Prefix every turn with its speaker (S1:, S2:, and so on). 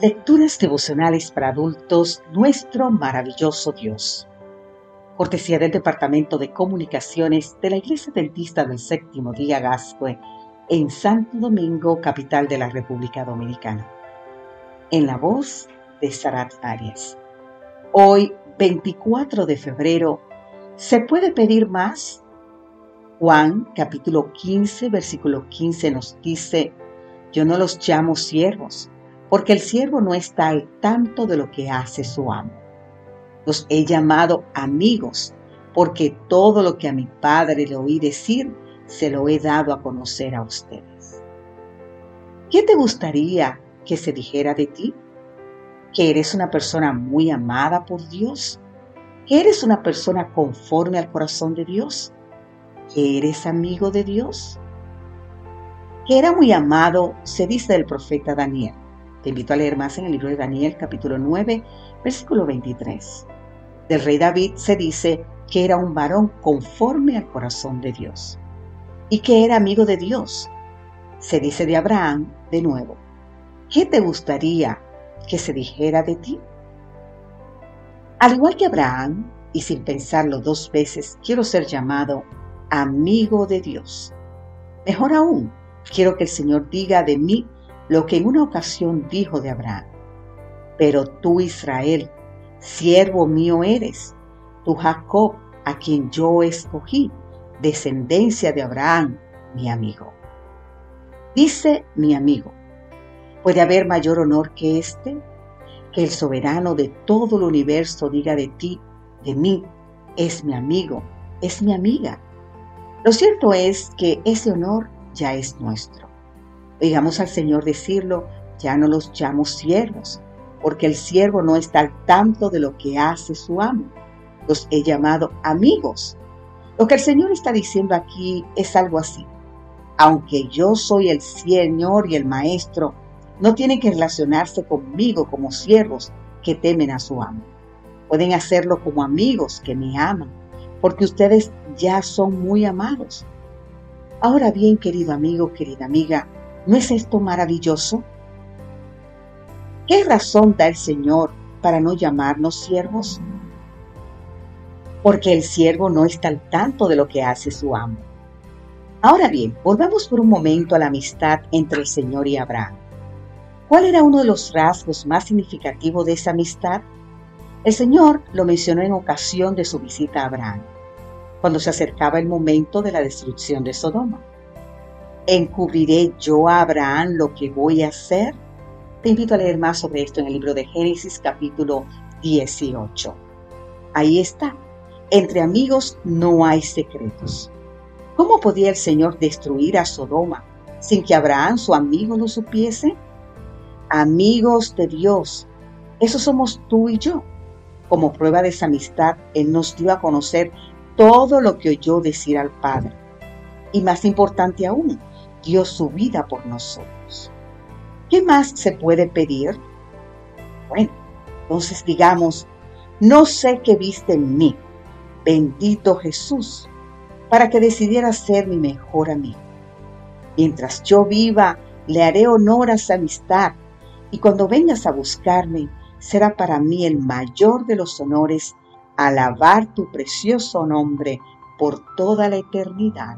S1: Lecturas devocionales para adultos, nuestro maravilloso Dios. Cortesía del Departamento de Comunicaciones de la Iglesia Dentista del Séptimo Día Gascue en Santo Domingo, capital de la República Dominicana. En la voz de Sarat Arias. Hoy, 24 de febrero, ¿se puede pedir más? Juan capítulo 15, versículo 15 nos dice, yo no los llamo siervos porque el siervo no está al tanto de lo que hace su amo. Los he llamado amigos, porque todo lo que a mi padre le oí decir, se lo he dado a conocer a ustedes. ¿Qué te gustaría que se dijera de ti? ¿Que eres una persona muy amada por Dios? ¿Que eres una persona conforme al corazón de Dios? ¿Que eres amigo de Dios? Que era muy amado, se dice del profeta Daniel invito a leer más en el libro de Daniel capítulo 9, versículo 23. Del rey David se dice que era un varón conforme al corazón de Dios y que era amigo de Dios. Se dice de Abraham de nuevo, ¿qué te gustaría que se dijera de ti? Al igual que Abraham, y sin pensarlo dos veces, quiero ser llamado amigo de Dios. Mejor aún, quiero que el Señor diga de mí lo que en una ocasión dijo de Abraham. Pero tú, Israel, siervo mío eres, tú, Jacob, a quien yo escogí, descendencia de Abraham, mi amigo. Dice mi amigo, ¿puede haber mayor honor que este? Que el soberano de todo el universo diga de ti, de mí, es mi amigo, es mi amiga. Lo cierto es que ese honor ya es nuestro. Oigamos al Señor decirlo, ya no los llamo siervos, porque el siervo no está al tanto de lo que hace su amo. Los he llamado amigos. Lo que el Señor está diciendo aquí es algo así. Aunque yo soy el Señor y el Maestro, no tienen que relacionarse conmigo como siervos que temen a su amo. Pueden hacerlo como amigos que me aman, porque ustedes ya son muy amados. Ahora bien, querido amigo, querida amiga, ¿No es esto maravilloso? ¿Qué razón da el Señor para no llamarnos siervos? Porque el siervo no está al tanto de lo que hace su amo. Ahora bien, volvamos por un momento a la amistad entre el Señor y Abraham. ¿Cuál era uno de los rasgos más significativos de esa amistad? El Señor lo mencionó en ocasión de su visita a Abraham, cuando se acercaba el momento de la destrucción de Sodoma. ¿Encubriré yo a Abraham lo que voy a hacer? Te invito a leer más sobre esto en el libro de Génesis capítulo 18. Ahí está. Entre amigos no hay secretos. ¿Cómo podía el Señor destruir a Sodoma sin que Abraham, su amigo, lo supiese? Amigos de Dios, eso somos tú y yo. Como prueba de esa amistad, Él nos dio a conocer todo lo que oyó decir al Padre. Y más importante aún, dio su vida por nosotros. ¿Qué más se puede pedir? Bueno, entonces digamos, no sé qué viste en mí, bendito Jesús, para que decidiera ser mi mejor amigo. Mientras yo viva, le haré honor a esa amistad y cuando vengas a buscarme, será para mí el mayor de los honores alabar tu precioso nombre por toda la eternidad.